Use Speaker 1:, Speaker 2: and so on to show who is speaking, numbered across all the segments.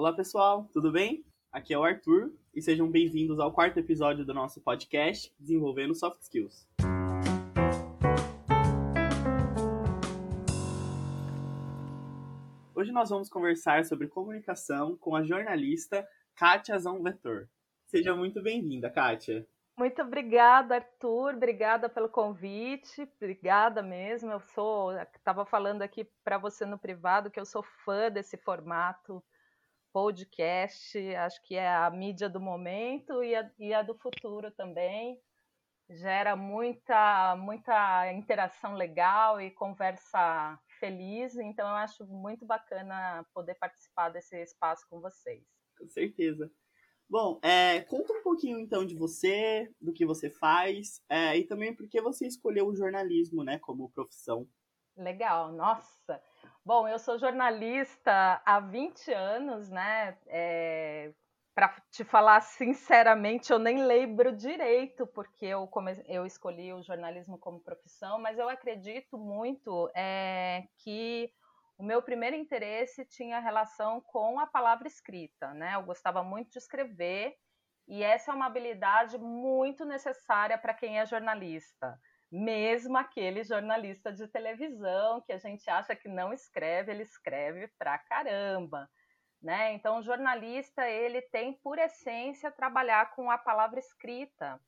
Speaker 1: Olá pessoal, tudo bem? Aqui é o Arthur e sejam bem-vindos ao quarto episódio do nosso podcast Desenvolvendo Soft Skills. Hoje nós vamos conversar sobre comunicação com a jornalista Kátia Zomvetor. Seja muito bem-vinda, Kátia.
Speaker 2: Muito obrigada, Arthur. Obrigada pelo convite. Obrigada mesmo. Eu sou, estava falando aqui para você no privado que eu sou fã desse formato podcast. Acho que é a mídia do momento e a, e a do futuro também. Gera muita, muita interação legal e conversa feliz. Então, eu acho muito bacana poder participar desse espaço com vocês.
Speaker 1: Com certeza. Bom, é, conta um pouquinho então de você, do que você faz é, e também por que você escolheu o jornalismo, né, como profissão.
Speaker 2: Legal, nossa. Bom, eu sou jornalista há 20 anos, né? É, Para te falar sinceramente, eu nem lembro direito porque eu, come... eu escolhi o jornalismo como profissão, mas eu acredito muito é, que o meu primeiro interesse tinha relação com a palavra escrita, né? Eu gostava muito de escrever e essa é uma habilidade muito necessária para quem é jornalista, mesmo aquele jornalista de televisão que a gente acha que não escreve, ele escreve pra caramba, né? Então, o jornalista ele tem por essência trabalhar com a palavra escrita,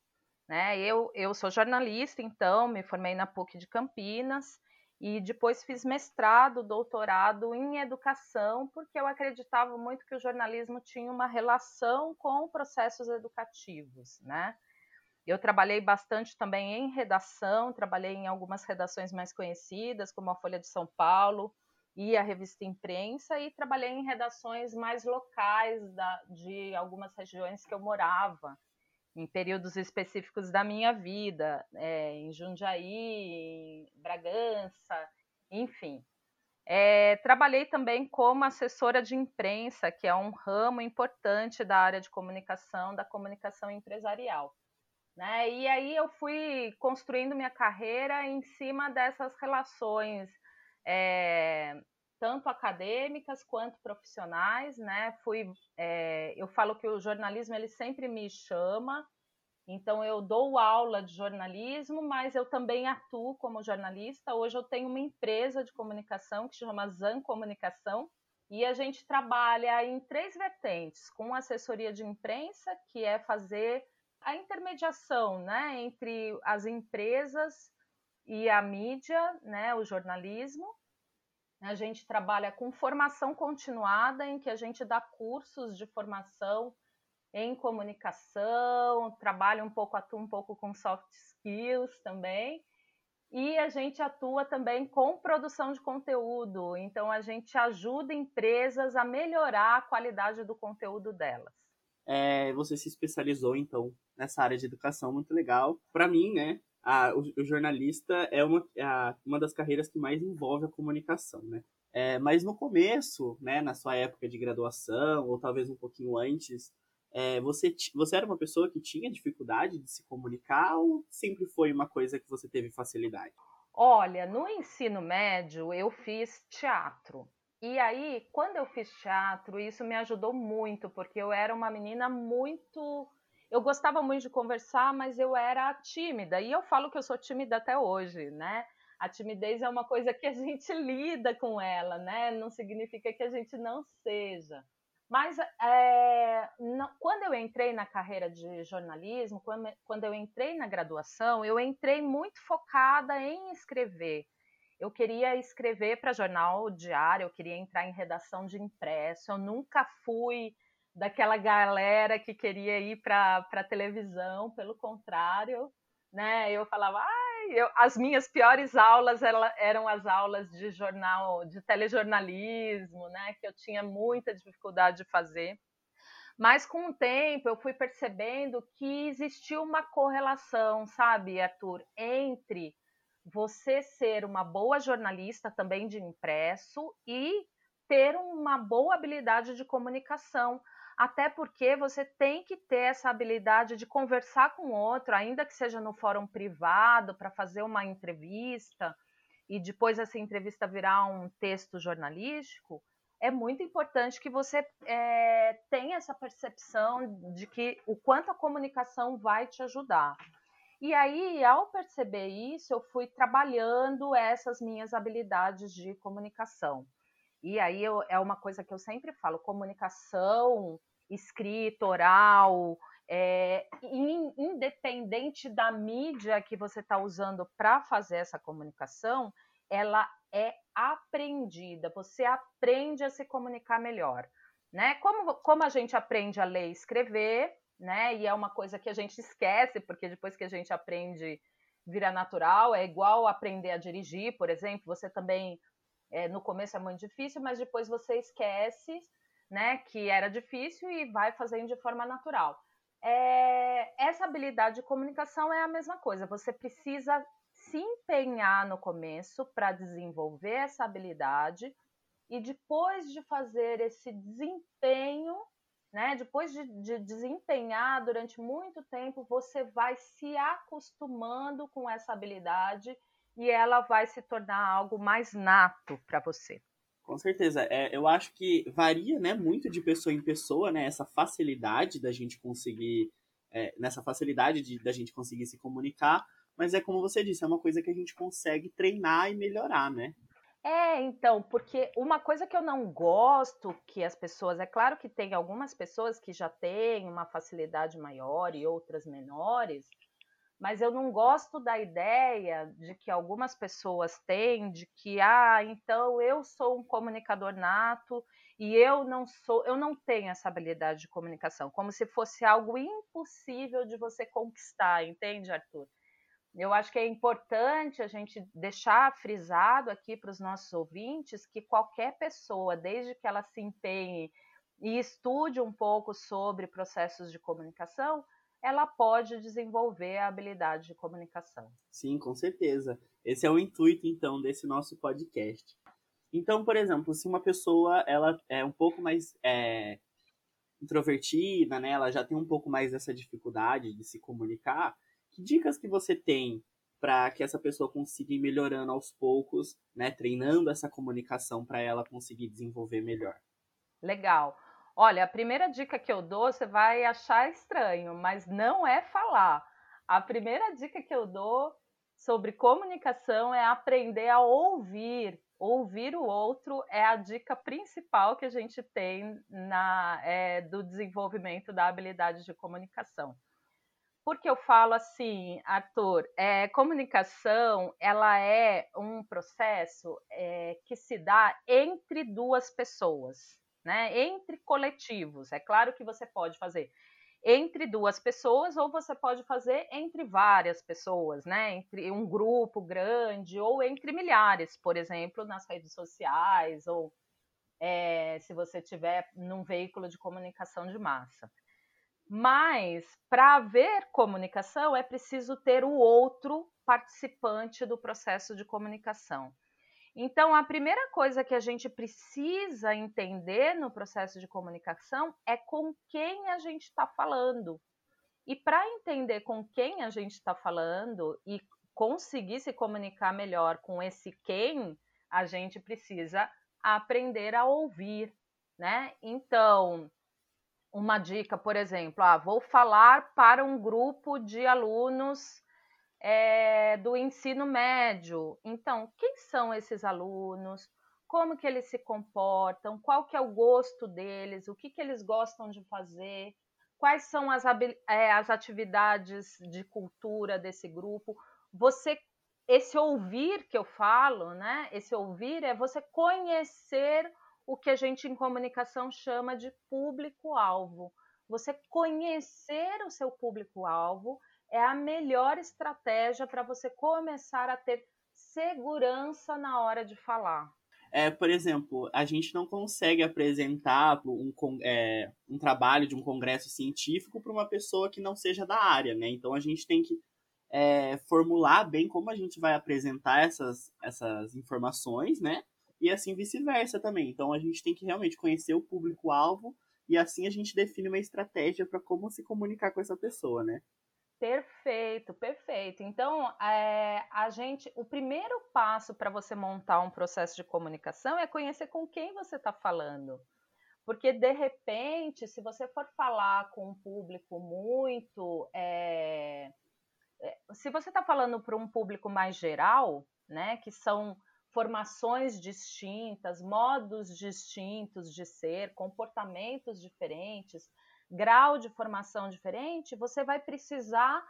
Speaker 2: né? Eu eu sou jornalista, então me formei na PUC de Campinas e depois fiz mestrado, doutorado em educação, porque eu acreditava muito que o jornalismo tinha uma relação com processos educativos, né? Eu trabalhei bastante também em redação, trabalhei em algumas redações mais conhecidas, como a Folha de São Paulo e a revista Imprensa, e trabalhei em redações mais locais da, de algumas regiões que eu morava em períodos específicos da minha vida, é, em Jundiaí, em Bragança, enfim. É, trabalhei também como assessora de imprensa, que é um ramo importante da área de comunicação, da comunicação empresarial. Né? E aí eu fui construindo minha carreira em cima dessas relações é, tanto acadêmicas quanto profissionais, né? Fui, é, eu falo que o jornalismo ele sempre me chama, então eu dou aula de jornalismo, mas eu também atuo como jornalista. Hoje eu tenho uma empresa de comunicação que se chama Zan Comunicação e a gente trabalha em três vertentes, com assessoria de imprensa, que é fazer a intermediação, né, entre as empresas e a mídia, né, o jornalismo a gente trabalha com formação continuada, em que a gente dá cursos de formação em comunicação, trabalha um pouco, atua um pouco com soft skills também. E a gente atua também com produção de conteúdo, então a gente ajuda empresas a melhorar a qualidade do conteúdo delas.
Speaker 1: É, você se especializou então nessa área de educação, muito legal. Para mim, né, a, o, o, jornalista é uma, a, uma das carreiras que mais envolve a comunicação, né? É, mas no começo, né, na sua época de graduação, ou talvez um pouquinho antes, é, você, você era uma pessoa que tinha dificuldade de se comunicar ou sempre foi uma coisa que você teve facilidade?
Speaker 2: Olha, no ensino médio eu fiz teatro. E aí, quando eu fiz teatro, isso me ajudou muito, porque eu era uma menina muito eu gostava muito de conversar, mas eu era tímida. E eu falo que eu sou tímida até hoje, né? A timidez é uma coisa que a gente lida com ela, né? Não significa que a gente não seja. Mas é, não, quando eu entrei na carreira de jornalismo, quando, quando eu entrei na graduação, eu entrei muito focada em escrever. Eu queria escrever para jornal diário, eu queria entrar em redação de impresso. Eu nunca fui daquela galera que queria ir para televisão, pelo contrário, né? Eu falava, ai, eu, as minhas piores aulas ela, eram as aulas de jornal, de telejornalismo, né? Que eu tinha muita dificuldade de fazer. Mas com o tempo eu fui percebendo que existia uma correlação, sabe, Arthur, entre você ser uma boa jornalista também de impresso e ter uma boa habilidade de comunicação até porque você tem que ter essa habilidade de conversar com outro, ainda que seja no fórum privado, para fazer uma entrevista e depois essa entrevista virar um texto jornalístico. é muito importante que você é, tenha essa percepção de que o quanto a comunicação vai te ajudar. E aí, ao perceber isso, eu fui trabalhando essas minhas habilidades de comunicação. E aí eu, é uma coisa que eu sempre falo: comunicação escrita, oral, é, in, independente da mídia que você está usando para fazer essa comunicação, ela é aprendida. Você aprende a se comunicar melhor, né? Como, como a gente aprende a ler e escrever, né? E é uma coisa que a gente esquece, porque depois que a gente aprende, vira natural. É igual aprender a dirigir, por exemplo. Você também, é, no começo é muito difícil, mas depois você esquece, né? Que era difícil e vai fazendo de forma natural. É, essa habilidade de comunicação é a mesma coisa. Você precisa se empenhar no começo para desenvolver essa habilidade e depois de fazer esse desempenho, né, depois de, de desempenhar durante muito tempo, você vai se acostumando com essa habilidade e ela vai se tornar algo mais nato para você.
Speaker 1: Com certeza. É, eu acho que varia né, muito de pessoa em pessoa, né, essa facilidade da gente conseguir, é, nessa facilidade de, da gente conseguir se comunicar, mas é como você disse, é uma coisa que a gente consegue treinar e melhorar, né?
Speaker 2: É, então, porque uma coisa que eu não gosto que as pessoas, é claro que tem algumas pessoas que já têm uma facilidade maior e outras menores, mas eu não gosto da ideia de que algumas pessoas têm de que ah, então eu sou um comunicador nato e eu não sou, eu não tenho essa habilidade de comunicação, como se fosse algo impossível de você conquistar, entende, Arthur? Eu acho que é importante a gente deixar frisado aqui para os nossos ouvintes que qualquer pessoa, desde que ela se empenhe e estude um pouco sobre processos de comunicação, ela pode desenvolver a habilidade de comunicação.
Speaker 1: Sim, com certeza. Esse é o intuito, então, desse nosso podcast. Então, por exemplo, se uma pessoa ela é um pouco mais é, introvertida, né, ela já tem um pouco mais dessa dificuldade de se comunicar, que dicas que você tem para que essa pessoa consiga ir melhorando aos poucos, né, treinando essa comunicação para ela conseguir desenvolver melhor?
Speaker 2: Legal. Olha, a primeira dica que eu dou, você vai achar estranho, mas não é falar. A primeira dica que eu dou sobre comunicação é aprender a ouvir. Ouvir o outro é a dica principal que a gente tem na, é, do desenvolvimento da habilidade de comunicação. Porque eu falo assim, Arthur, é, comunicação ela é um processo é, que se dá entre duas pessoas, né? Entre coletivos. É claro que você pode fazer entre duas pessoas ou você pode fazer entre várias pessoas, né? Entre um grupo grande ou entre milhares, por exemplo, nas redes sociais ou é, se você tiver num veículo de comunicação de massa. Mas para haver comunicação é preciso ter o outro participante do processo de comunicação. Então, a primeira coisa que a gente precisa entender no processo de comunicação é com quem a gente está falando. E para entender com quem a gente está falando e conseguir se comunicar melhor com esse quem, a gente precisa aprender a ouvir, né? Então, uma dica, por exemplo, ah, vou falar para um grupo de alunos é, do ensino médio. Então, quem são esses alunos? Como que eles se comportam? Qual que é o gosto deles? O que, que eles gostam de fazer? Quais são as, é, as atividades de cultura desse grupo? Você esse ouvir que eu falo, né? Esse ouvir é você conhecer o que a gente em comunicação chama de público-alvo. Você conhecer o seu público-alvo é a melhor estratégia para você começar a ter segurança na hora de falar.
Speaker 1: É, por exemplo, a gente não consegue apresentar um, é, um trabalho de um congresso científico para uma pessoa que não seja da área, né? Então a gente tem que é, formular bem como a gente vai apresentar essas, essas informações, né? E assim vice-versa também. Então a gente tem que realmente conhecer o público-alvo e assim a gente define uma estratégia para como se comunicar com essa pessoa, né?
Speaker 2: Perfeito, perfeito. Então, é, a gente, o primeiro passo para você montar um processo de comunicação é conhecer com quem você está falando. Porque, de repente, se você for falar com um público muito. É, se você está falando para um público mais geral, né, que são formações distintas, modos distintos de ser, comportamentos diferentes, grau de formação diferente, você vai precisar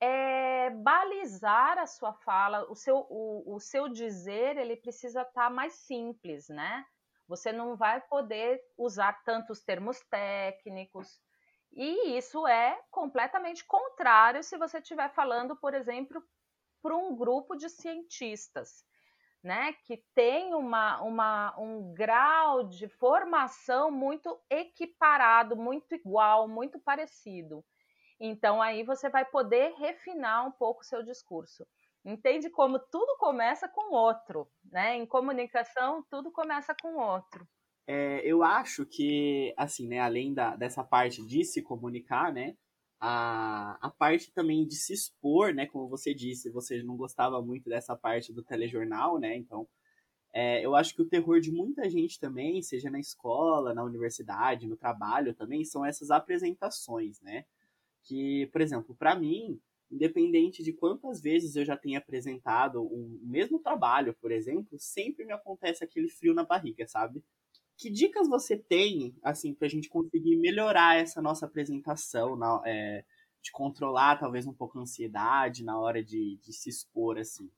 Speaker 2: é, balizar a sua fala, o seu, o, o seu dizer, ele precisa estar tá mais simples, né? Você não vai poder usar tantos termos técnicos. E isso é completamente contrário se você estiver falando, por exemplo, para um grupo de cientistas, né, que tem uma, uma, um grau de formação muito equiparado, muito igual, muito parecido. Então, aí você vai poder refinar um pouco o seu discurso. Entende como tudo começa com outro, né? Em comunicação, tudo começa com outro.
Speaker 1: É, eu acho que, assim, né, além da, dessa parte de se comunicar, né, a, a parte também de se expor, né, como você disse, você não gostava muito dessa parte do telejornal, né, então é, eu acho que o terror de muita gente também, seja na escola, na universidade, no trabalho também, são essas apresentações, né, que, por exemplo, para mim, independente de quantas vezes eu já tenha apresentado o mesmo trabalho, por exemplo, sempre me acontece aquele frio na barriga, sabe? Que dicas você tem, assim, para a gente conseguir melhorar essa nossa apresentação, na, é, de controlar talvez um pouco a ansiedade na hora de, de se expor, assim?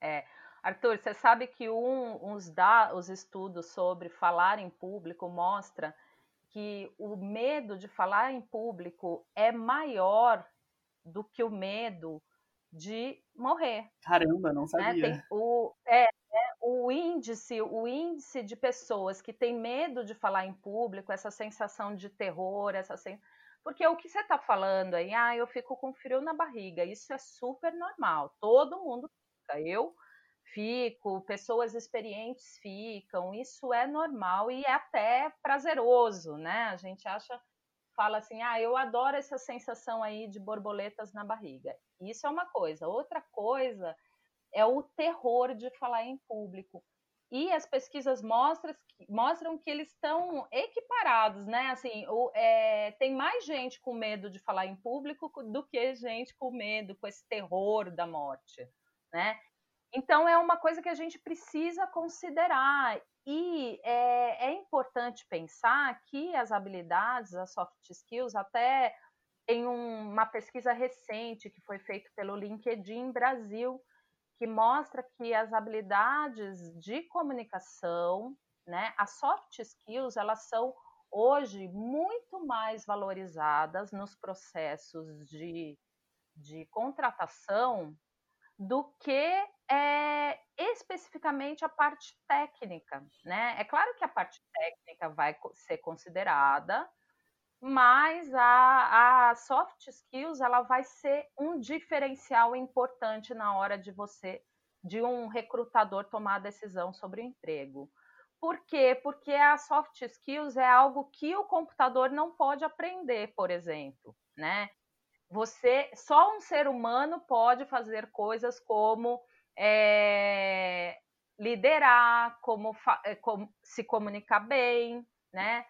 Speaker 2: É, Arthur, você sabe que um, uns da, os estudos sobre falar em público mostra que o medo de falar em público é maior do que o medo de morrer.
Speaker 1: Caramba, não sabia.
Speaker 2: Né? Tem o, é, é, o índice, o índice de pessoas que têm medo de falar em público, essa sensação de terror, essa sen... porque o que você está falando aí, ah, eu fico com frio na barriga, isso é super normal, todo mundo fica. Eu fico, pessoas experientes ficam, isso é normal e é até prazeroso, né? A gente acha fala assim: ah, eu adoro essa sensação aí de borboletas na barriga. Isso é uma coisa. Outra coisa é o terror de falar em público. E as pesquisas mostram, mostram que eles estão equiparados, né? Assim, o, é, tem mais gente com medo de falar em público do que gente com medo, com esse terror da morte, né? Então é uma coisa que a gente precisa considerar e é, é, importante pensar que as habilidades, as soft skills, até em um, uma pesquisa recente que foi feita pelo LinkedIn Brasil, que mostra que as habilidades de comunicação, né, as soft skills, elas são hoje muito mais valorizadas nos processos de, de contratação do que é, especificamente a parte técnica, né? É claro que a parte técnica vai ser considerada, mas a, a soft skills ela vai ser um diferencial importante na hora de você, de um recrutador tomar a decisão sobre o emprego. Por quê? Porque a soft skills é algo que o computador não pode aprender, por exemplo, né? Você, só um ser humano pode fazer coisas como é, liderar, como, eh, como, se comunicar bem, né?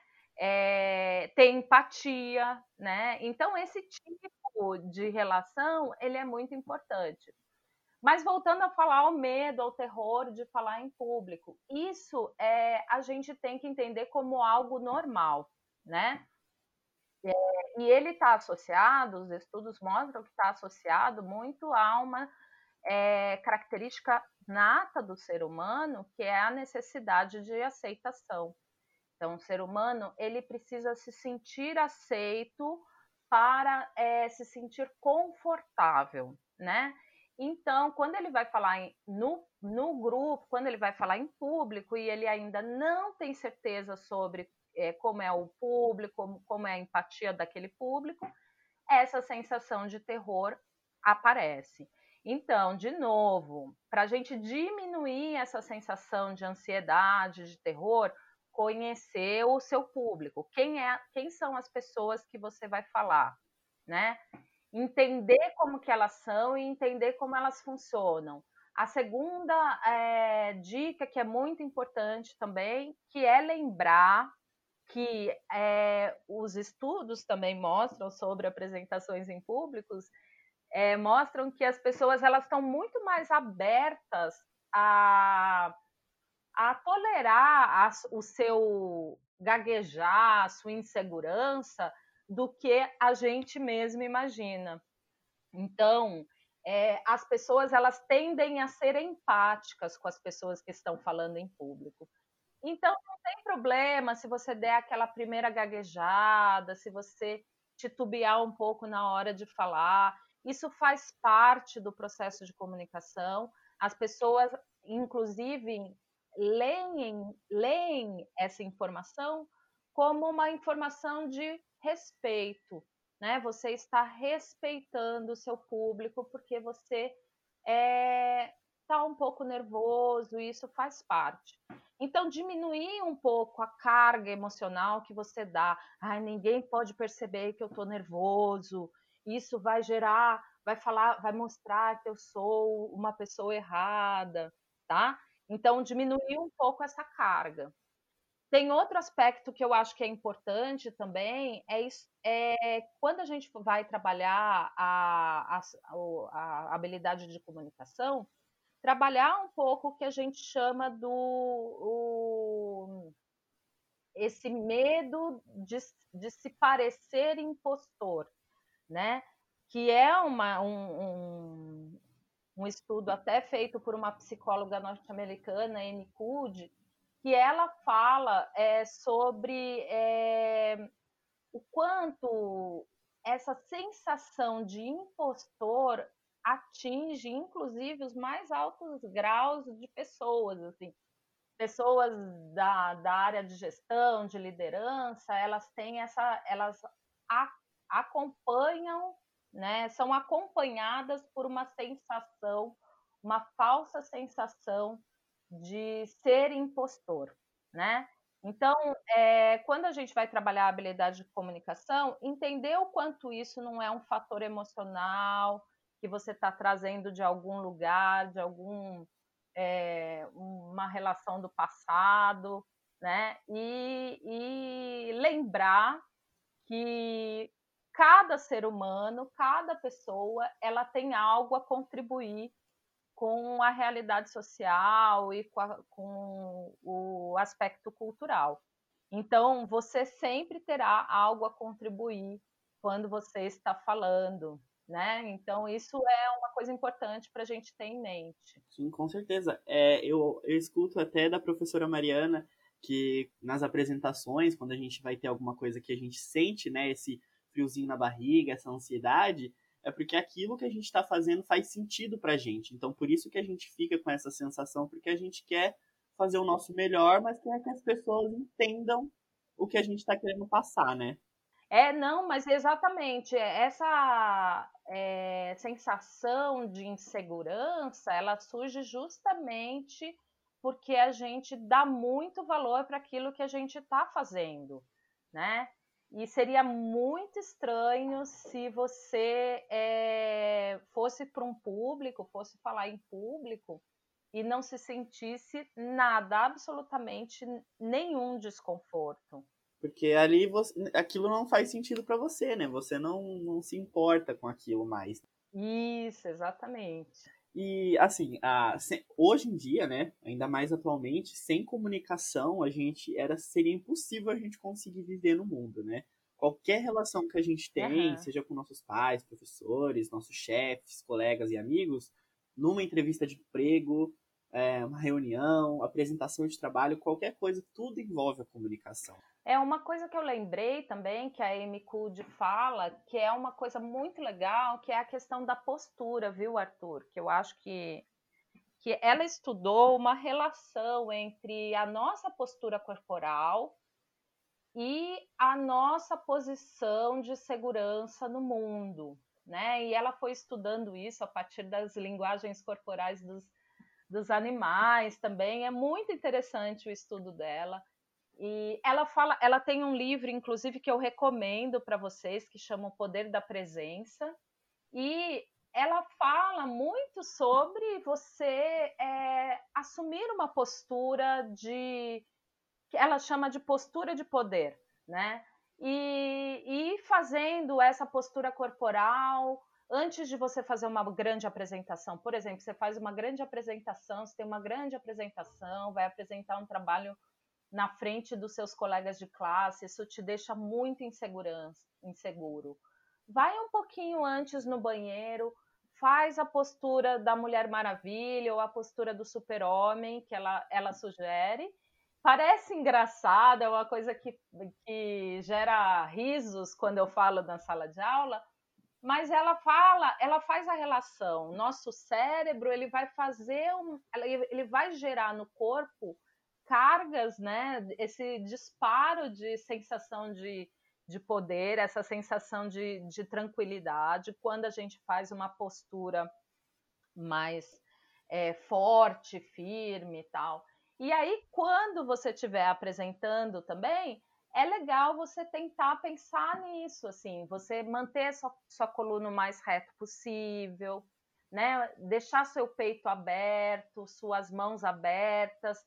Speaker 2: É, ter empatia, né? Então esse tipo de relação ele é muito importante. Mas voltando a falar ao medo, ao terror de falar em público, isso é a gente tem que entender como algo normal, né? É, e ele está associado, os estudos mostram que está associado muito a uma é, característica nata do ser humano, que é a necessidade de aceitação. Então, o ser humano ele precisa se sentir aceito para é, se sentir confortável, né? Então, quando ele vai falar em, no, no grupo, quando ele vai falar em público e ele ainda não tem certeza sobre é, como é o público, como, como é a empatia daquele público, essa sensação de terror aparece. Então, de novo, para a gente diminuir essa sensação de ansiedade, de terror, conhecer o seu público, quem é, quem são as pessoas que você vai falar, né? entender como que elas são e entender como elas funcionam. A segunda é, dica que é muito importante também, que é lembrar que é, os estudos também mostram sobre apresentações em públicos, é, mostram que as pessoas elas estão muito mais abertas a, a tolerar a, o seu gaguejar, a sua insegurança, do que a gente mesmo imagina. Então, é, as pessoas elas tendem a ser empáticas com as pessoas que estão falando em público. Então, não tem problema se você der aquela primeira gaguejada, se você titubear um pouco na hora de falar. Isso faz parte do processo de comunicação. As pessoas, inclusive, leem, leem essa informação como uma informação de respeito, né? Você está respeitando o seu público porque você é, está um pouco nervoso, e isso faz parte. Então, diminuir um pouco a carga emocional que você dá. Ai, ninguém pode perceber que eu estou nervoso. Isso vai gerar, vai falar, vai mostrar que eu sou uma pessoa errada, tá? Então, diminuir um pouco essa carga. Tem outro aspecto que eu acho que é importante também, é, isso, é quando a gente vai trabalhar a, a, a, habilidade de comunicação, trabalhar um pouco o que a gente chama do o, esse medo de, de, se parecer impostor, né? Que é uma, um, um, um estudo até feito por uma psicóloga norte-americana, Amy Cuddy, que ela fala é, sobre é, o quanto essa sensação de impostor atinge, inclusive, os mais altos graus de pessoas, assim. Pessoas da, da área de gestão, de liderança, elas têm essa, elas a, acompanham, né, são acompanhadas por uma sensação, uma falsa sensação de ser impostor, né? Então, é, quando a gente vai trabalhar a habilidade de comunicação, entender o quanto isso não é um fator emocional que você está trazendo de algum lugar, de algum é, uma relação do passado, né? E, e lembrar que cada ser humano, cada pessoa, ela tem algo a contribuir com a realidade social e com, a, com o aspecto cultural. Então, você sempre terá algo a contribuir quando você está falando, né? Então, isso é uma coisa importante para a gente ter em mente.
Speaker 1: Sim, com certeza. É, eu, eu escuto até da professora Mariana que nas apresentações, quando a gente vai ter alguma coisa que a gente sente, né, esse friozinho na barriga, essa ansiedade, é porque aquilo que a gente está fazendo faz sentido para a gente. Então, por isso que a gente fica com essa sensação, porque a gente quer fazer o nosso melhor, mas quer que as pessoas entendam o que a gente está querendo passar, né?
Speaker 2: É, não, mas exatamente essa é, sensação de insegurança, ela surge justamente porque a gente dá muito valor para aquilo que a gente está fazendo, né? E seria muito estranho se você é, fosse para um público, fosse falar em público e não se sentisse nada, absolutamente nenhum desconforto.
Speaker 1: Porque ali você, aquilo não faz sentido para você, né? Você não, não se importa com aquilo mais.
Speaker 2: Isso, exatamente.
Speaker 1: E assim, a, hoje em dia, né, ainda mais atualmente, sem comunicação, a gente era seria impossível a gente conseguir viver no mundo, né? Qualquer relação que a gente tem, uhum. seja com nossos pais, professores, nossos chefes, colegas e amigos, numa entrevista de emprego, é, uma reunião, apresentação de trabalho, qualquer coisa, tudo envolve a comunicação.
Speaker 2: É uma coisa que eu lembrei também, que a Amy Cud fala, que é uma coisa muito legal, que é a questão da postura, viu, Arthur? Que eu acho que, que ela estudou uma relação entre a nossa postura corporal e a nossa posição de segurança no mundo, né? E ela foi estudando isso a partir das linguagens corporais dos, dos animais também. É muito interessante o estudo dela. E ela fala, ela tem um livro, inclusive, que eu recomendo para vocês, que chama O Poder da Presença. E ela fala muito sobre você é, assumir uma postura de que ela chama de postura de poder, né? E, e fazendo essa postura corporal antes de você fazer uma grande apresentação. Por exemplo, você faz uma grande apresentação, você tem uma grande apresentação, vai apresentar um trabalho na frente dos seus colegas de classe, isso te deixa muito insegurança, inseguro. Vai um pouquinho antes no banheiro, faz a postura da Mulher Maravilha ou a postura do super-homem que ela, ela sugere. Parece engraçado, é uma coisa que, que gera risos quando eu falo na sala de aula, mas ela fala, ela faz a relação. Nosso cérebro ele vai fazer um, ele vai gerar no corpo cargas, né? Esse disparo de sensação de, de poder, essa sensação de, de tranquilidade, quando a gente faz uma postura mais é, forte, firme e tal. E aí, quando você estiver apresentando também, é legal você tentar pensar nisso, assim, você manter sua, sua coluna o mais reto possível, né? Deixar seu peito aberto, suas mãos abertas,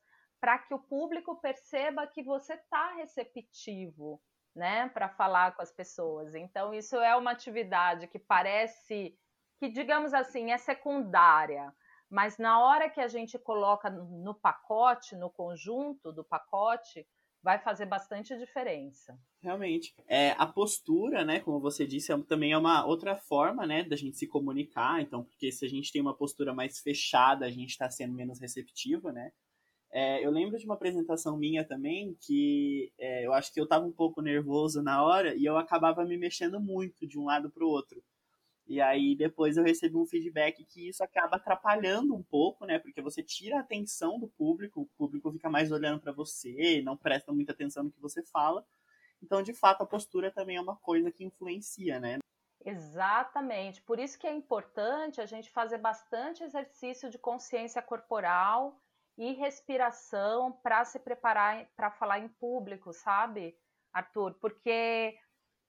Speaker 2: para que o público perceba que você está receptivo, né, para falar com as pessoas. Então, isso é uma atividade que parece que, digamos assim, é secundária, mas na hora que a gente coloca no pacote, no conjunto do pacote, vai fazer bastante diferença.
Speaker 1: Realmente. É, a postura, né, como você disse, é, também é uma outra forma, né, da gente se comunicar. Então, porque se a gente tem uma postura mais fechada, a gente está sendo menos receptivo, né? É, eu lembro de uma apresentação minha também que é, eu acho que eu estava um pouco nervoso na hora e eu acabava me mexendo muito de um lado para o outro. E aí depois eu recebi um feedback que isso acaba atrapalhando um pouco, né? Porque você tira a atenção do público, o público fica mais olhando para você, não presta muita atenção no que você fala. Então, de fato, a postura também é uma coisa que influencia, né?
Speaker 2: Exatamente. Por isso que é importante a gente fazer bastante exercício de consciência corporal e respiração para se preparar para falar em público, sabe, Arthur? Porque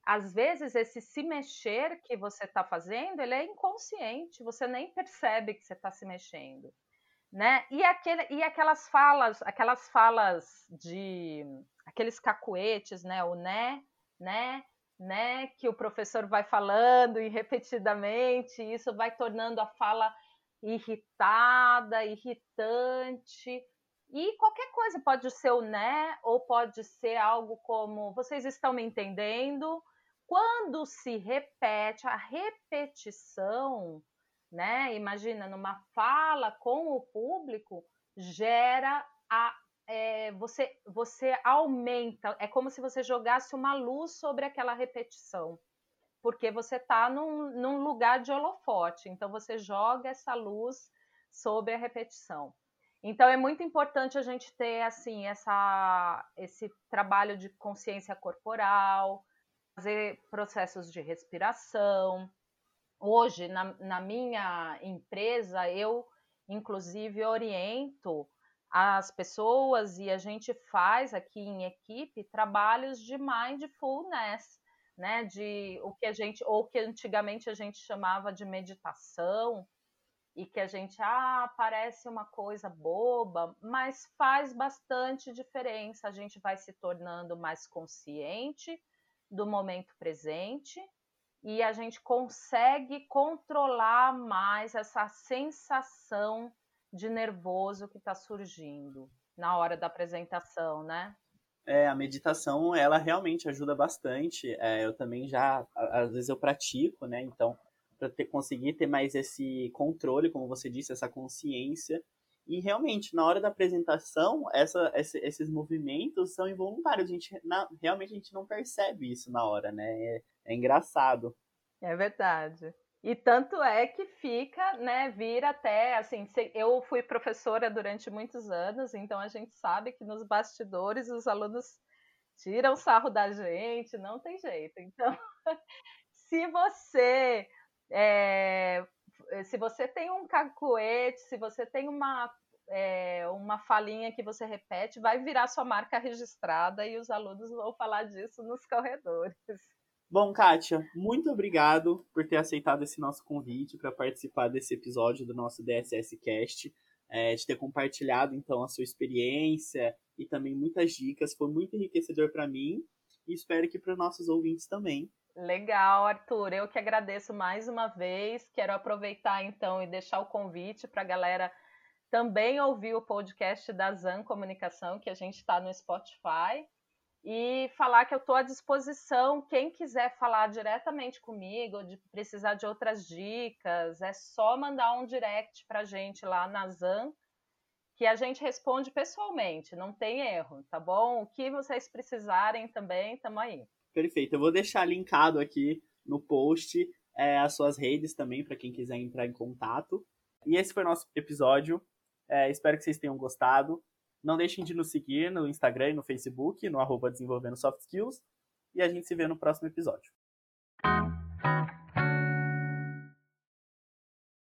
Speaker 2: às vezes esse se mexer que você está fazendo, ele é inconsciente, você nem percebe que você está se mexendo, né? E, aquele, e aquelas falas, aquelas falas de aqueles cacuetes, né? O né, né, né, que o professor vai falando e repetidamente, isso vai tornando a fala irritada, irritante. E qualquer coisa pode ser o né, ou pode ser algo como vocês estão me entendendo. Quando se repete, a repetição, né? Imagina, numa fala com o público, gera a. É, você, você aumenta, é como se você jogasse uma luz sobre aquela repetição porque você está num, num lugar de holofote, então você joga essa luz sobre a repetição. Então é muito importante a gente ter assim essa, esse trabalho de consciência corporal, fazer processos de respiração. Hoje, na, na minha empresa, eu inclusive oriento as pessoas e a gente faz aqui em equipe trabalhos de mindfulness, né, de o que a gente, ou que antigamente a gente chamava de meditação, e que a gente, ah, parece uma coisa boba, mas faz bastante diferença. A gente vai se tornando mais consciente do momento presente e a gente consegue controlar mais essa sensação de nervoso que está surgindo na hora da apresentação, né?
Speaker 1: É, a meditação, ela realmente ajuda bastante. É, eu também já, às vezes eu pratico, né? Então, para conseguir ter mais esse controle, como você disse, essa consciência. E realmente, na hora da apresentação, essa, essa esses movimentos são involuntários. A gente, na, realmente, a gente não percebe isso na hora, né? É, é engraçado.
Speaker 2: É verdade. E tanto é que fica, né, vira até, assim, eu fui professora durante muitos anos, então a gente sabe que nos bastidores os alunos tiram sarro da gente, não tem jeito. Então, se você é, se você tem um cacuete, se você tem uma é, uma falinha que você repete, vai virar sua marca registrada e os alunos vão falar disso nos corredores.
Speaker 1: Bom, Kátia, muito obrigado por ter aceitado esse nosso convite para participar desse episódio do nosso DSS Cast, é, de ter compartilhado então a sua experiência e também muitas dicas. Foi muito enriquecedor para mim e espero que para os nossos ouvintes também.
Speaker 2: Legal, Arthur. Eu que agradeço mais uma vez. Quero aproveitar então e deixar o convite para a galera também ouvir o podcast da Zan Comunicação, que a gente está no Spotify e falar que eu estou à disposição. Quem quiser falar diretamente comigo, de precisar de outras dicas, é só mandar um direct para gente lá na Zan, que a gente responde pessoalmente, não tem erro, tá bom? O que vocês precisarem também, estamos aí.
Speaker 1: Perfeito, eu vou deixar linkado aqui no post é, as suas redes também, para quem quiser entrar em contato. E esse foi o nosso episódio. É, espero que vocês tenham gostado. Não deixem de nos seguir no Instagram e no Facebook, no arroba Desenvolvendo Soft Skills. E a gente se vê no próximo episódio.